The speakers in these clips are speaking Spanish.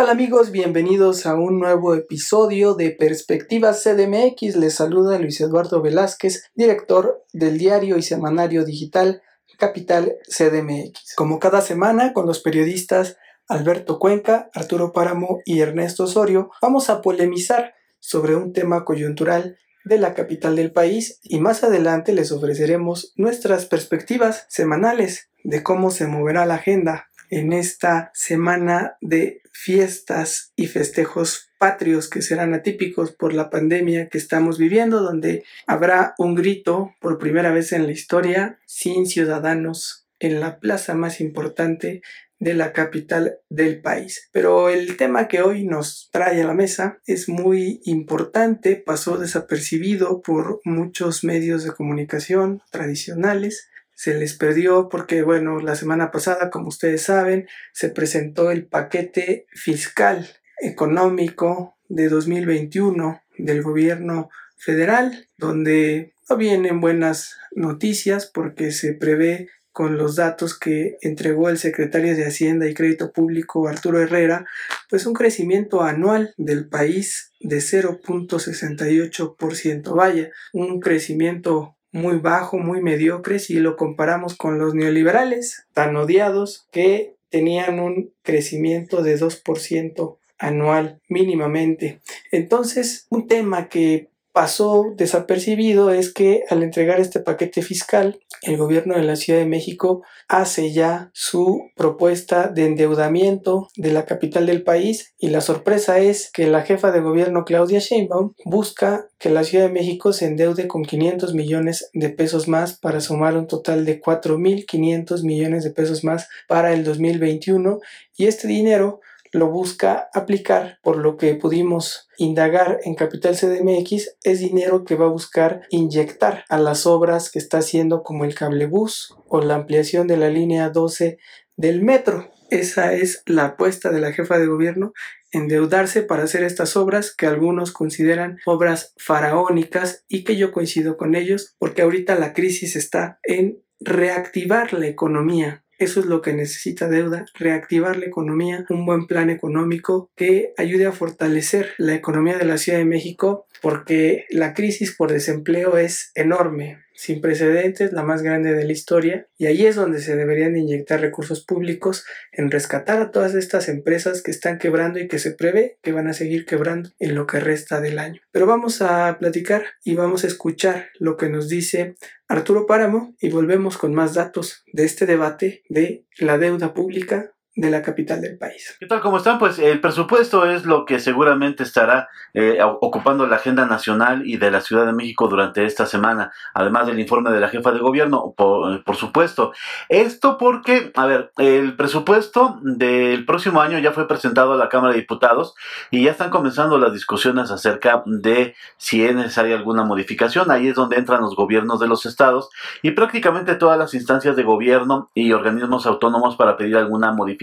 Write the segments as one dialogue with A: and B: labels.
A: tal amigos? Bienvenidos a un nuevo episodio de Perspectivas CDMX. Les saluda Luis Eduardo Velázquez, director del diario y semanario digital Capital CDMX. Como cada semana, con los periodistas Alberto Cuenca, Arturo Páramo y Ernesto Osorio, vamos a polemizar sobre un tema coyuntural de la capital del país y más adelante les ofreceremos nuestras perspectivas semanales de cómo se moverá la agenda en esta semana de fiestas y festejos patrios que serán atípicos por la pandemia que estamos viviendo, donde habrá un grito por primera vez en la historia sin ciudadanos en la plaza más importante de la capital del país. Pero el tema que hoy nos trae a la mesa es muy importante, pasó desapercibido por muchos medios de comunicación tradicionales, se les perdió porque, bueno, la semana pasada, como ustedes saben, se presentó el paquete fiscal económico de 2021 del gobierno federal, donde no vienen buenas noticias porque se prevé con los datos que entregó el secretario de Hacienda y Crédito Público Arturo Herrera, pues un crecimiento anual del país de 0.68%. Vaya, un crecimiento muy bajo, muy mediocre si lo comparamos con los neoliberales tan odiados que tenían un crecimiento de 2% anual mínimamente. Entonces, un tema que pasó desapercibido es que al entregar este paquete fiscal, el gobierno de la Ciudad de México hace ya su propuesta de endeudamiento de la capital del país y la sorpresa es que la jefa de gobierno Claudia Sheinbaum busca que la Ciudad de México se endeude con 500 millones de pesos más para sumar un total de 4.500 millones de pesos más para el 2021 y este dinero lo busca aplicar, por lo que pudimos indagar en Capital CDMX, es dinero que va a buscar inyectar a las obras que está haciendo como el cablebús o la ampliación de la línea 12 del metro. Esa es la apuesta de la jefa de gobierno, endeudarse para hacer estas obras que algunos consideran obras faraónicas y que yo coincido con ellos porque ahorita la crisis está en reactivar la economía eso es lo que necesita deuda, reactivar la economía, un buen plan económico que ayude a fortalecer la economía de la Ciudad de México porque la crisis por desempleo es enorme sin precedentes, la más grande de la historia, y ahí es donde se deberían inyectar recursos públicos en rescatar a todas estas empresas que están quebrando y que se prevé que van a seguir quebrando en lo que resta del año. Pero vamos a platicar y vamos a escuchar lo que nos dice Arturo Páramo y volvemos con más datos de este debate de la deuda pública de la capital del país.
B: ¿Qué tal? ¿Cómo están? Pues el presupuesto es lo que seguramente estará eh, ocupando la agenda nacional y de la Ciudad de México durante esta semana, además del informe de la jefa de gobierno, por, por supuesto. Esto porque, a ver, el presupuesto del próximo año ya fue presentado a la Cámara de Diputados y ya están comenzando las discusiones acerca de si es necesaria alguna modificación. Ahí es donde entran los gobiernos de los estados y prácticamente todas las instancias de gobierno y organismos autónomos para pedir alguna modificación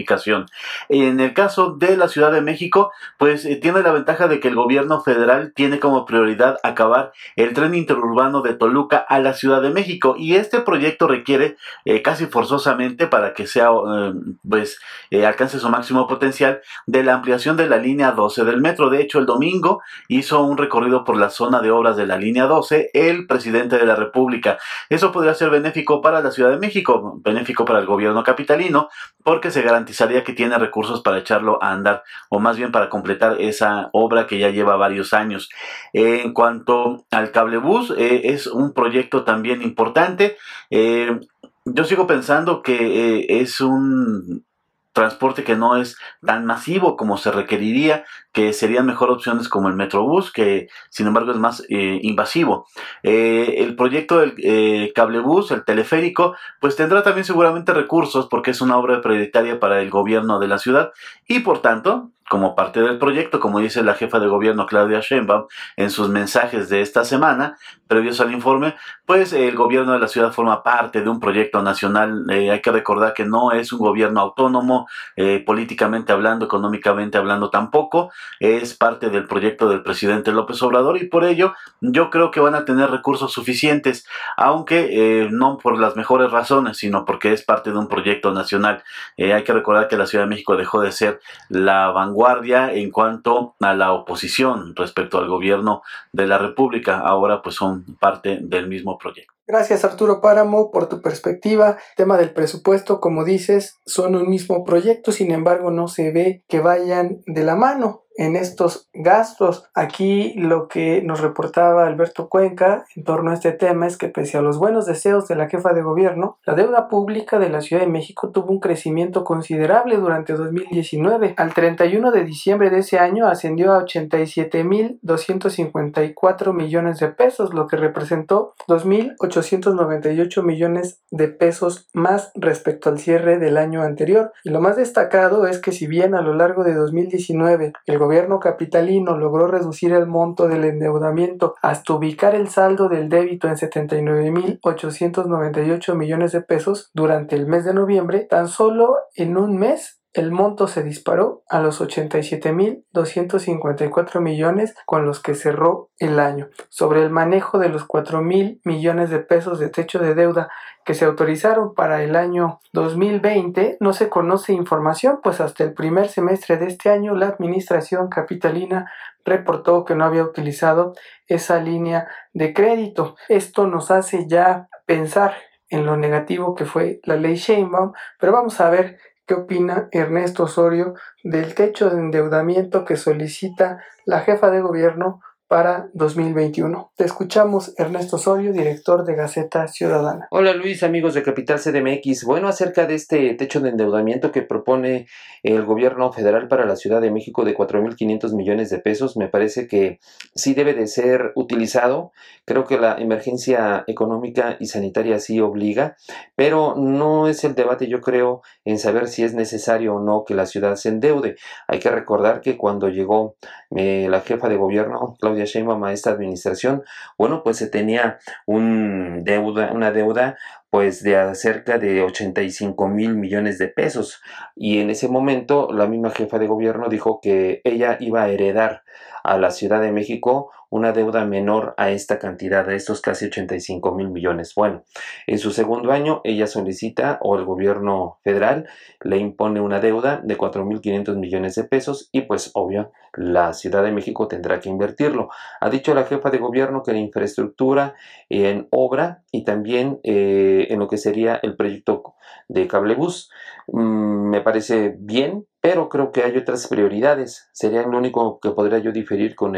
B: en el caso de la Ciudad de México, pues eh, tiene la ventaja de que el gobierno federal tiene como prioridad acabar el tren interurbano de Toluca a la Ciudad de México y este proyecto requiere eh, casi forzosamente para que sea eh, pues alcance su máximo potencial de la ampliación de la línea 12 del metro. De hecho, el domingo hizo un recorrido por la zona de obras de la línea 12 el presidente de la República. Eso podría ser benéfico para la Ciudad de México, benéfico para el gobierno capitalino, porque se garantiza que tiene recursos para echarlo a andar, o más bien para completar esa obra que ya lleva varios años. en cuanto al cablebús, eh, es un proyecto también importante. Eh, yo sigo pensando que eh, es un transporte que no es tan masivo como se requeriría, que serían mejor opciones como el Metrobús, que sin embargo es más eh, invasivo. Eh, el proyecto del eh, cablebús, el teleférico, pues tendrá también seguramente recursos porque es una obra prioritaria para el gobierno de la ciudad y por tanto como parte del proyecto, como dice la jefa de gobierno Claudia Sheinbaum en sus mensajes de esta semana, previos al informe, pues el gobierno de la ciudad forma parte de un proyecto nacional. Eh, hay que recordar que no es un gobierno autónomo, eh, políticamente hablando, económicamente hablando tampoco, es parte del proyecto del presidente López Obrador y por ello yo creo que van a tener recursos suficientes, aunque eh, no por las mejores razones, sino porque es parte de un proyecto nacional. hay que recordar que la Ciudad de México dejó de ser la vanguardia vanguardia en cuanto a la oposición respecto al gobierno de la República. Ahora pues son parte del mismo proyecto.
A: Gracias Arturo Páramo por tu perspectiva. tema del presupuesto, como dices, son un mismo proyecto, sin embargo no se ve que vayan de la mano en estos gastos. Aquí lo que nos reportaba Alberto Cuenca en torno a este tema es que pese a los buenos deseos de la jefa de gobierno, la deuda pública de la Ciudad de México tuvo un crecimiento considerable durante 2019. Al 31 de diciembre de ese año ascendió a 87.254 millones de pesos, lo que representó 2.898 millones de pesos más respecto al cierre del año anterior. Y lo más destacado es que si bien a lo largo de 2019 el gobierno capitalino logró reducir el monto del endeudamiento hasta ubicar el saldo del débito en 79.898 millones de pesos durante el mes de noviembre, tan solo en un mes el monto se disparó a los 87.254 millones con los que cerró el año. Sobre el manejo de los 4.000 millones de pesos de techo de deuda que se autorizaron para el año 2020, no se conoce información, pues hasta el primer semestre de este año la administración capitalina reportó que no había utilizado esa línea de crédito. Esto nos hace ya pensar en lo negativo que fue la ley Sheinbaum, pero vamos a ver ¿Qué opina Ernesto Osorio del techo de endeudamiento que solicita la jefa de gobierno para 2021. Te escuchamos, Ernesto Osorio, director de Gaceta Ciudadana.
C: Hola Luis, amigos de Capital CDMX. Bueno, acerca de este techo de endeudamiento que propone el gobierno federal para la Ciudad de México de 4.500 millones de pesos, me parece que sí debe de ser utilizado. Creo que la emergencia económica y sanitaria sí obliga, pero no es el debate, yo creo, en saber si es necesario o no que la ciudad se endeude. Hay que recordar que cuando llegó eh, la jefa de gobierno, Claudia Claudia Sheinbaum a esta administración, bueno, pues se tenía un deuda, una deuda pues de cerca de 85 mil millones de pesos. Y en ese momento la misma jefa de gobierno dijo que ella iba a heredar a la Ciudad de México una deuda menor a esta cantidad, a estos casi 85 mil millones. Bueno, en su segundo año ella solicita o el gobierno federal le impone una deuda de 4.500 millones de pesos y pues obvio la Ciudad de México tendrá que invertirlo. Ha dicho la jefa de gobierno que en infraestructura, en obra y también eh, en lo que sería el proyecto de cablebus. Mm, me parece bien, pero creo que hay otras prioridades. Sería lo único que podría yo diferir con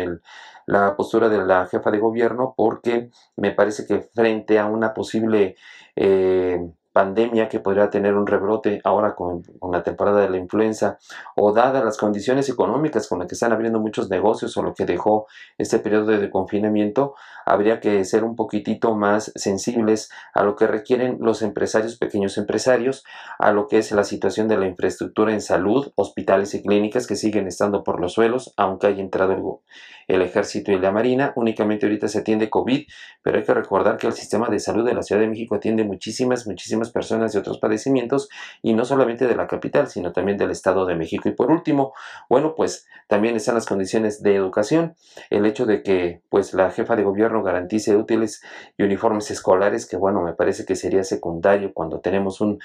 C: la postura de la jefa de gobierno porque me parece que frente a una posible eh, pandemia que podría tener un rebrote ahora con, la temporada de la influenza o dadas las condiciones económicas con las que están abriendo muchos negocios o lo que dejó este periodo de confinamiento, habría que ser un poquitito más sensibles a lo que requieren los empresarios, pequeños empresarios, a lo que es la situación de la infraestructura en salud, hospitales y clínicas que siguen estando por los suelos, aunque haya entrado el, el ejército y la marina, únicamente ahorita se atiende COVID, pero hay que recordar que el sistema de salud de la Ciudad de México atiende muchísimas, muchísimas personas de otros padecimientos y no solamente de la capital, sino también del Estado de México. Y por último, bueno, pues también están las condiciones de educación, el hecho de que pues la jefa de gobierno garantice útiles y uniformes escolares, que bueno, me parece que sería secundario cuando tenemos un...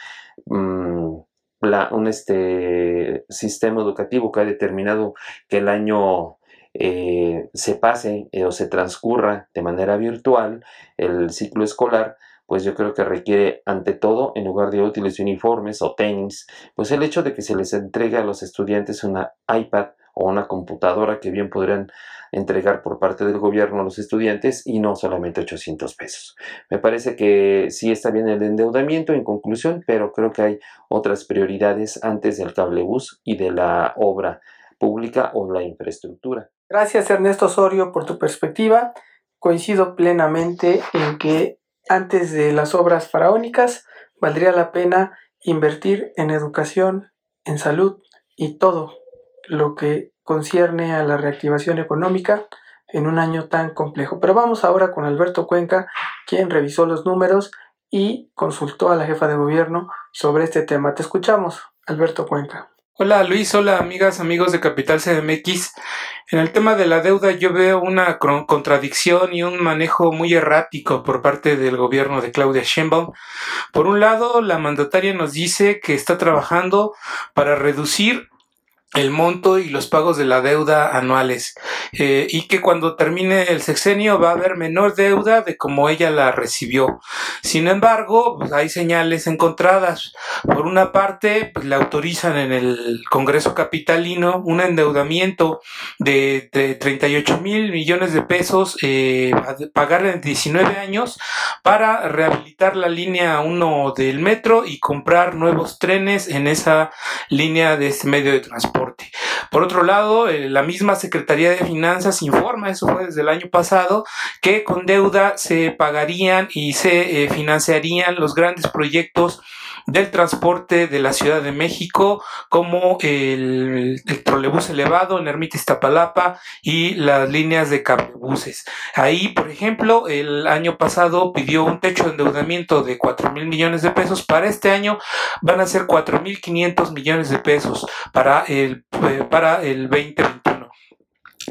C: Mm, un este, sistema educativo que ha determinado que el año eh, se pase eh, o se transcurra de manera virtual el ciclo escolar, pues yo creo que requiere ante todo, en lugar de útiles uniformes o tenis, pues el hecho de que se les entregue a los estudiantes una iPad o una computadora que bien podrían entregar por parte del gobierno a los estudiantes y no solamente 800 pesos. Me parece que sí está bien el endeudamiento en conclusión, pero creo que hay otras prioridades antes del cablebús y de la obra pública o la infraestructura.
A: Gracias Ernesto Osorio por tu perspectiva. Coincido plenamente en que antes de las obras faraónicas, valdría la pena invertir en educación, en salud y todo lo que concierne a la reactivación económica en un año tan complejo. Pero vamos ahora con Alberto Cuenca, quien revisó los números y consultó a la jefa de gobierno sobre este tema. Te escuchamos, Alberto Cuenca.
D: Hola Luis, hola amigas, amigos de Capital CDMX. En el tema de la deuda yo veo una contradicción y un manejo muy errático por parte del gobierno de Claudia Sheinbaum. Por un lado, la mandataria nos dice que está trabajando para reducir el monto y los pagos de la deuda anuales eh, y que cuando termine el sexenio va a haber menor deuda de como ella la recibió. Sin embargo, pues hay señales encontradas. Por una parte, pues, le autorizan en el Congreso Capitalino un endeudamiento de, 38 mil millones de pesos eh, a pagar en 19 años para rehabilitar la línea 1 del metro y comprar nuevos trenes en esa línea de ese medio de transporte. Por otro lado, eh, la misma Secretaría de Finanzas informa, eso fue desde el año pasado, que con deuda se pagarían y se eh, financiarían los grandes proyectos del transporte de la Ciudad de México, como el, trolebús elevado en Ermita Iztapalapa y las líneas de cablebuses. Ahí, por ejemplo, el año pasado pidió un techo de endeudamiento de 4 mil millones de pesos. Para este año van a ser 4 mil 500 millones de pesos para el, eh, para el 2021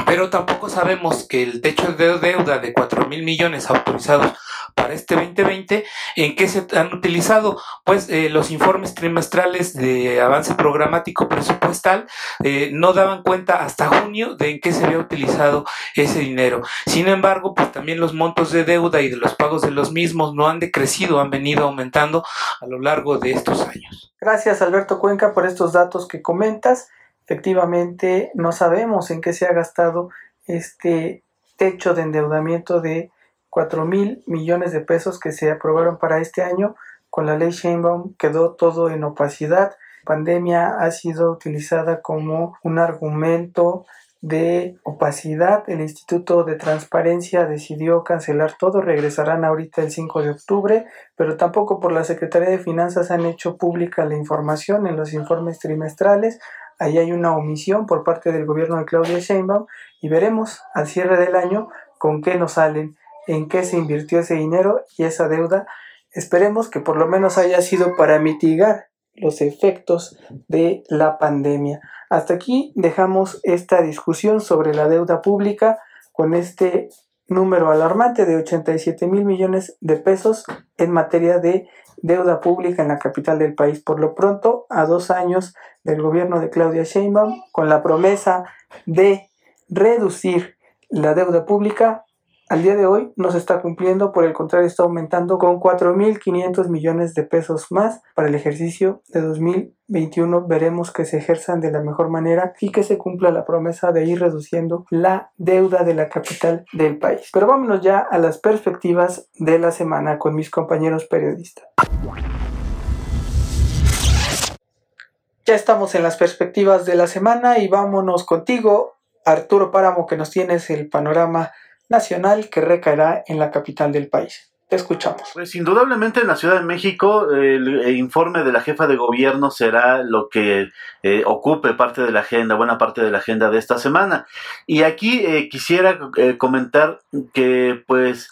D: pero tampoco sabemos que el techo de deuda de 4 mil millones autorizados para este 2020, ¿en qué se han utilizado? Pues eh, los informes trimestrales de avance programático presupuestal eh, no daban cuenta hasta junio de en qué se había utilizado ese dinero. Sin embargo, pues también los montos de deuda y de los pagos de los mismos no han decrecido, han venido aumentando a lo largo de estos años.
A: Gracias Alberto Cuenca por estos datos que comentas. Efectivamente, no sabemos en qué se ha gastado este techo de endeudamiento de 4 mil millones de pesos que se aprobaron para este año. Con la ley Sheinbaum quedó todo en opacidad. La pandemia ha sido utilizada como un argumento de opacidad. El Instituto de Transparencia decidió cancelar todo. Regresarán ahorita el 5 de octubre, pero tampoco por la Secretaría de Finanzas han hecho pública la información en los informes trimestrales. Ahí hay una omisión por parte del gobierno de Claudia Sheinbaum y veremos al cierre del año con qué nos salen en qué se invirtió ese dinero y esa deuda. Esperemos que por lo menos haya sido para mitigar los efectos de la pandemia. Hasta aquí dejamos esta discusión sobre la deuda pública con este número alarmante de 87 mil millones de pesos en materia de deuda pública en la capital del país. Por lo pronto, a dos años del gobierno de Claudia Sheinbaum, con la promesa de reducir la deuda pública, al día de hoy no se está cumpliendo, por el contrario está aumentando con 4.500 millones de pesos más para el ejercicio de 2021. Veremos que se ejerzan de la mejor manera y que se cumpla la promesa de ir reduciendo la deuda de la capital del país. Pero vámonos ya a las perspectivas de la semana con mis compañeros periodistas. Ya estamos en las perspectivas de la semana y vámonos contigo, Arturo Páramo, que nos tienes el panorama nacional que recaerá en la capital del país. Te escuchamos.
B: Pues indudablemente en la Ciudad de México el, informe de la jefa de gobierno será lo que eh, ocupe parte de la agenda, buena parte de la agenda de esta semana. Y aquí eh, quisiera eh, comentar que pues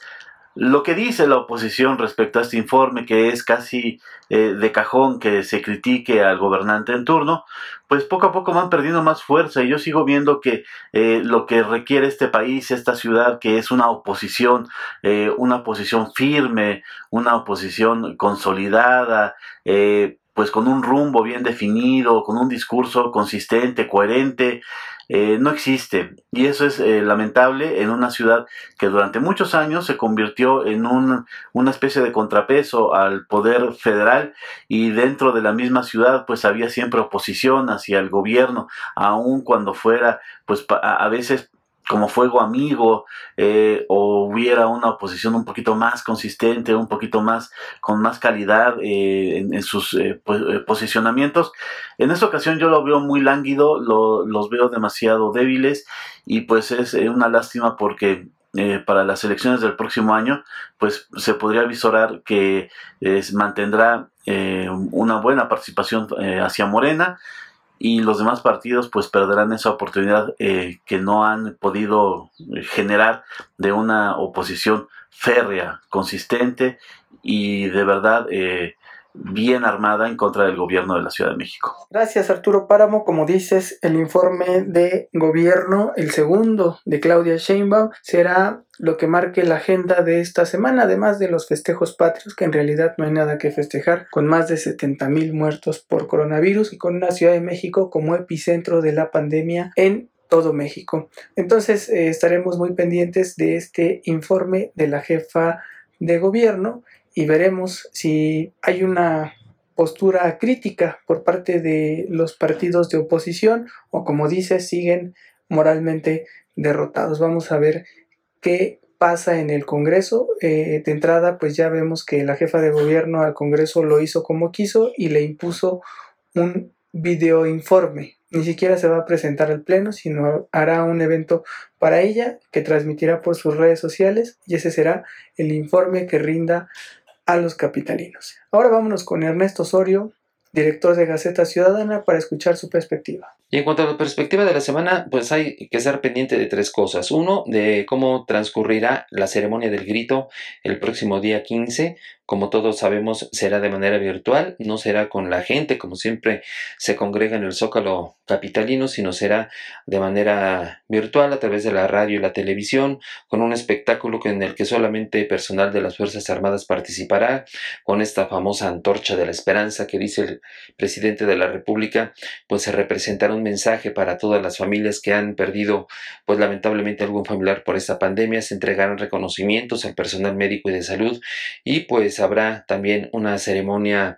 B: lo que dice la oposición respecto a este informe, que es casi eh, de cajón que se critique al gobernante en turno, pues poco a poco van perdiendo más fuerza. Y yo sigo viendo que eh, lo que requiere este país, esta ciudad, que es una oposición, eh, una oposición firme, una oposición consolidada, pues con un rumbo bien definido, con un discurso consistente, coherente, eh, no existe. Y eso es eh, lamentable en una ciudad que durante muchos años se convirtió en un, una especie de contrapeso al poder federal y dentro de la misma ciudad pues había siempre oposición hacia el gobierno, aun cuando fuera pues a veces como fuego amigo eh, o hubiera una oposición un poquito más consistente, un poquito más con más calidad eh, en, sus eh, posicionamientos. En esta ocasión yo lo veo muy lánguido, los veo demasiado débiles y pues es una lástima porque para las elecciones del próximo año, pues se podría visorar que mantendrá una buena participación hacia Morena y los demás partidos pues perderán esa oportunidad eh, que no han podido generar de una oposición férrea, consistente y de verdad eh, bien armada en contra del gobierno de la Ciudad de México.
A: Gracias Arturo Páramo. Como dices, el informe de gobierno, el segundo de Claudia Sheinbaum, será lo que marque la agenda de esta semana, además de los festejos patrios, que en realidad no hay nada que festejar, con más de 70 mil muertos por coronavirus y con una Ciudad de México como epicentro de la pandemia en todo México. Entonces eh, estaremos muy pendientes de este informe de la jefa de gobierno y veremos si hay una postura crítica por parte de los partidos de oposición o como dice siguen moralmente derrotados. Vamos a ver qué pasa en el Congreso. Eh, de entrada pues ya vemos que la jefa de gobierno al Congreso lo hizo como quiso y le impuso un video informe. Ni siquiera se va a presentar al Pleno, sino hará un evento para ella que transmitirá por sus redes sociales y ese será el informe que rinda a los capitalinos. Ahora vámonos con Ernesto Osorio, director de Gaceta Ciudadana, para escuchar su perspectiva.
C: Y en cuanto a la perspectiva de la semana, pues hay que estar pendiente de tres cosas. Uno, de cómo transcurrirá la ceremonia del grito el próximo día 15. Como todos sabemos, será de manera virtual, no será con la gente, como siempre se congrega en el Zócalo capitalino, sino será de manera virtual a través de la radio y la televisión, con un espectáculo en el que solamente personal de las Fuerzas Armadas participará, con esta famosa antorcha de la esperanza que dice el presidente de la República, pues se representará un mensaje para todas las familias que han perdido, pues lamentablemente algún familiar por esta pandemia, se entregarán reconocimientos al personal médico y de salud y pues habrá también una ceremonia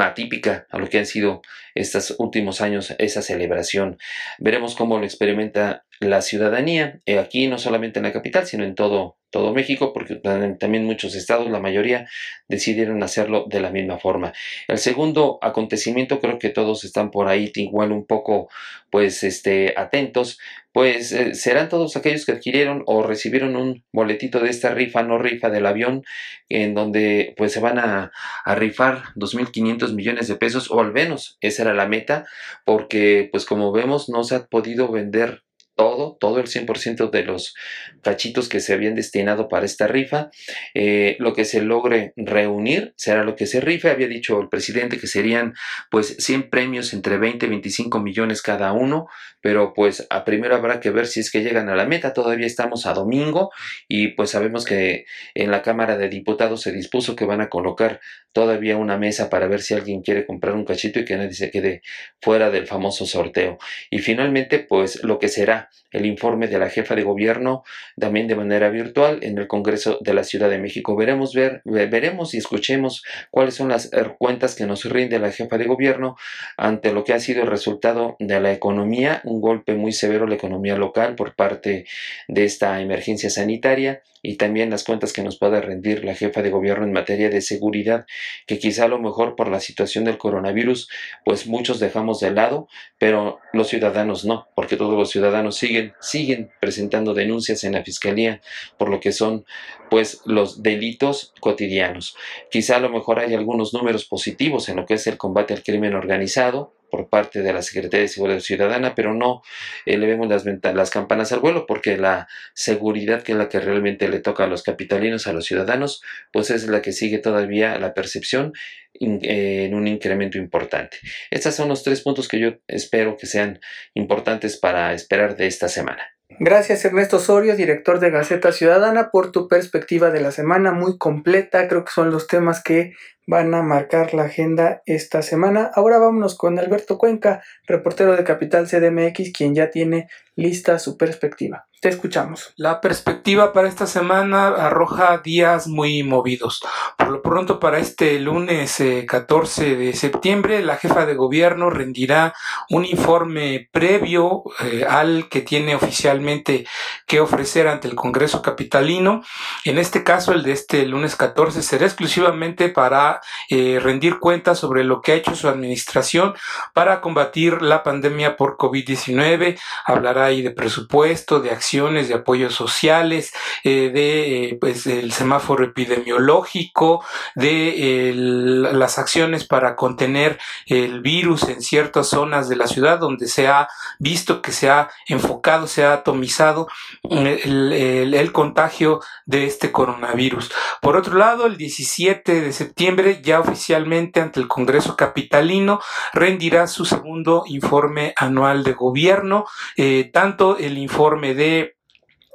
C: atípica a lo que han sido estos últimos años esa celebración. Veremos cómo lo experimenta la ciudadanía, eh, aquí no solamente en la capital, sino en todo, todo México, porque también muchos estados, la mayoría, decidieron hacerlo de la misma forma. El segundo acontecimiento, creo que todos están por ahí igual un poco, pues, este, atentos, pues eh, serán todos aquellos que adquirieron o recibieron un boletito de esta rifa, no rifa del avión, en donde pues se van a, a rifar 2.500 millones de pesos, o al menos esa era la meta, porque pues como vemos no se ha podido vender todo, todo el 100% de los cachitos que se habían destinado para esta rifa. Eh, lo que se logre reunir será lo que se rife. Había dicho el presidente que serían pues 100 premios entre 20 y 25 millones cada uno, pero pues a primero habrá que ver si es que llegan a la meta. Todavía estamos a domingo y pues sabemos que en la Cámara de Diputados se dispuso que van a colocar todavía una mesa para ver si alguien quiere comprar un cachito y que nadie se quede fuera del famoso sorteo. Y finalmente pues lo que será el informe de la jefa de gobierno también de manera virtual en el Congreso de la Ciudad de México. Veremos, ver, veremos y escuchemos cuáles son las er, cuentas que nos rinde la jefa de gobierno ante lo que ha sido el resultado de la economía, un golpe muy severo a la economía local por parte de esta emergencia sanitaria y también las cuentas que nos pueda rendir la jefa de gobierno en materia de seguridad, que quizá a lo mejor por la situación del coronavirus, pues muchos dejamos de lado, pero los ciudadanos no, porque todos los ciudadanos siguen, siguen presentando denuncias en la fiscalía por lo que son pues los delitos cotidianos. Quizá a lo mejor hay algunos números positivos en lo que es el combate al crimen organizado, por parte de la Secretaría de Seguridad Ciudadana, pero no eh, le vemos las, las campanas al vuelo porque la seguridad que es la que realmente le toca a los capitalinos, a los ciudadanos, pues es la que sigue todavía la percepción eh, en un incremento importante. Estos son los tres puntos que yo espero que sean importantes para esperar de esta semana.
A: Gracias Ernesto Osorio, director de Gaceta Ciudadana, por tu perspectiva de la semana muy completa. Creo que son los temas que van a marcar la agenda esta semana. Ahora vámonos con Alberto Cuenca, reportero de Capital CDMX, quien ya tiene lista su perspectiva. Te escuchamos.
D: La perspectiva para esta semana arroja días muy movidos. Por lo pronto, para este lunes 14 eh, de septiembre, la jefa de gobierno rendirá un informe previo eh, al que tiene oficialmente que ofrecer ante el Congreso Capitalino. En este caso, el de este lunes 14 será exclusivamente para eh, rendir cuentas sobre lo que ha hecho su administración para combatir la pandemia por COVID-19. Hablará ahí de presupuesto, de acciones, de apoyos sociales, eh, de eh, pues el semáforo epidemiológico, de las acciones para contener el virus en ciertas zonas de la ciudad donde se ha visto que se ha enfocado, se ha atomizado el, el contagio de este coronavirus. Por otro lado, el 17 de septiembre ya oficialmente ante el Congreso Capitalino, rendirá su segundo informe anual de gobierno, eh, tanto el informe de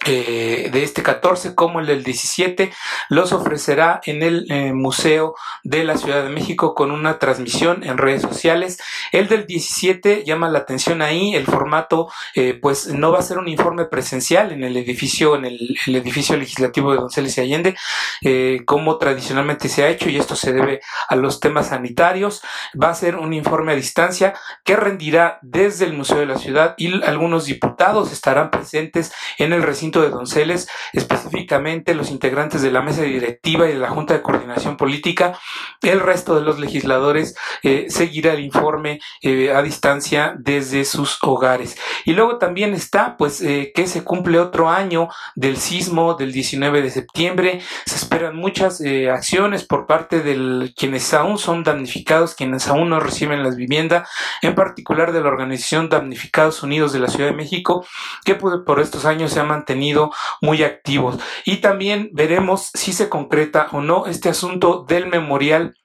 D: eh, de este 14 como el del 17 los ofrecerá en el eh, Museo de la Ciudad de México con una transmisión en redes sociales. El del 17 llama la atención ahí, el formato eh, pues no va a ser un informe presencial en el edificio, en el, edificio legislativo de Donceles y Allende, como tradicionalmente se ha hecho y esto se debe a los temas sanitarios. Va a ser un informe a distancia que rendirá desde el Museo de la Ciudad y algunos diputados estarán presentes en el recinto de Donceles, específicamente los integrantes de la mesa directiva y de la Junta de Coordinación Política. El resto de los legisladores eh, seguirá el informe eh, a distancia desde sus hogares. Y luego también está, pues, eh, que se cumple otro año del sismo del 19 de septiembre. Se esperan muchas acciones por parte de quienes aún son damnificados, quienes aún no reciben las viviendas, en particular de la organización Damnificados Unidos de la Ciudad de México, que por estos años se ha mantenido muy activos. Y también veremos si se concreta o no este asunto del memorial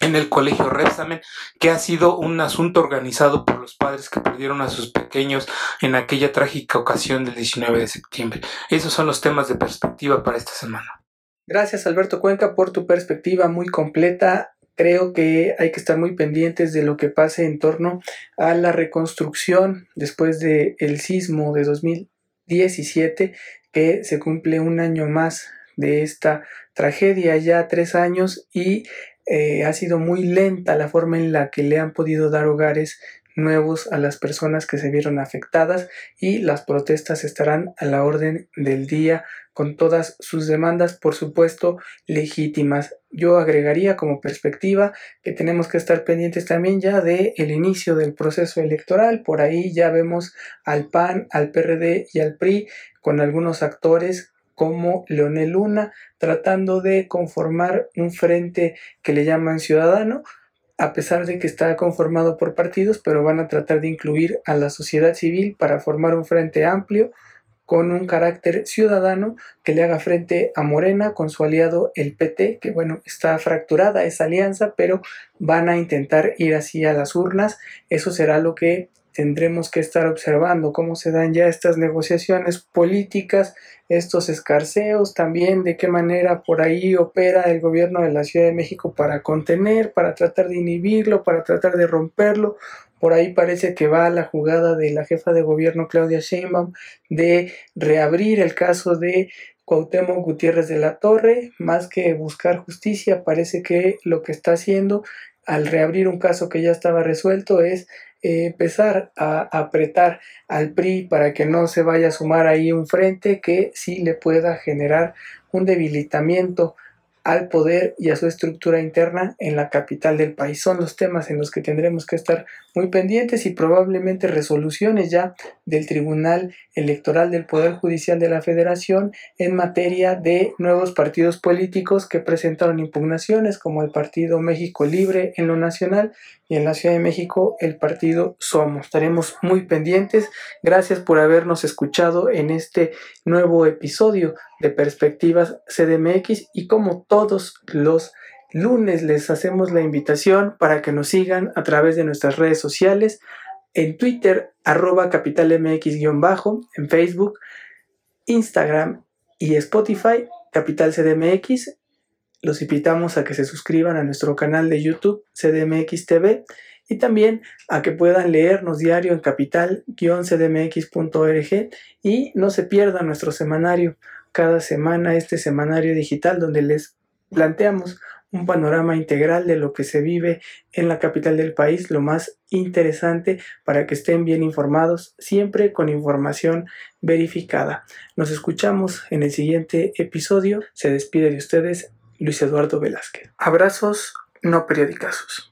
D: en el colegio Repsamen, que ha sido un asunto organizado por los padres que perdieron a sus pequeños en aquella trágica ocasión del 19 de septiembre. Esos son los temas de perspectiva para esta semana.
A: Gracias Alberto Cuenca por tu perspectiva muy completa. Creo que hay que estar muy pendientes de lo que pase en torno a la reconstrucción después del el sismo de 2000 17, que se cumple un año más de esta tragedia, ya tres años, y eh, ha sido muy lenta la forma en la que le han podido dar hogares nuevos a las personas que se vieron afectadas y las protestas estarán a la orden del día con todas sus demandas, por supuesto, legítimas. Yo agregaría como perspectiva que tenemos que estar pendientes también ya de el inicio del proceso electoral. Por ahí ya vemos al PAN, al PRD y al PRI con algunos actores como Leonel Luna tratando de conformar un frente que le llaman ciudadano a pesar de que está conformado por partidos, pero van a tratar de incluir a la sociedad civil para formar un frente amplio con un carácter ciudadano que le haga frente a Morena con su aliado el PT, que bueno, está fracturada esa alianza, pero van a intentar ir así a las urnas. Eso será lo que tendremos que estar observando, cómo se dan ya estas negociaciones políticas estos escarceos, también de qué manera por ahí opera el gobierno de la Ciudad de México para contener, para tratar de inhibirlo, para tratar de romperlo. Por ahí parece que va la jugada de la jefa de gobierno Claudia Sheinbaum de reabrir el caso de Cuauhtémoc Gutiérrez de la Torre, más que buscar justicia, parece que lo que está haciendo al reabrir un caso que ya estaba resuelto es eh, empezar a apretar al PRI para que no se vaya a sumar ahí un frente que sí le pueda generar un debilitamiento al poder y a su estructura interna en la capital del país. Son los temas en los que tendremos que estar muy pendientes y probablemente resoluciones ya del Tribunal Electoral del Poder Judicial de la Federación en materia de nuevos partidos políticos que presentaron impugnaciones como el Partido México Libre en lo nacional y en la Ciudad de México el partido Somos. Estaremos muy pendientes. Gracias por habernos escuchado en este nuevo episodio de Perspectivas CDMX y como todos los lunes les hacemos la invitación para que nos sigan a través de nuestras redes sociales en Twitter arroba capitalmx-bajo, en Facebook, Instagram y Spotify Capital CDMX los invitamos a que se suscriban a nuestro canal de YouTube CDMX TV y también a que puedan leernos diario en capital-cdmx.org y no se pierdan nuestro semanario cada semana, este semanario digital donde les planteamos un panorama integral de lo que se vive en la capital del país, lo más interesante para que estén bien informados, siempre con información verificada. Nos escuchamos en el siguiente episodio. Se despide de ustedes Luis Eduardo Velázquez. Abrazos, no periodicazos.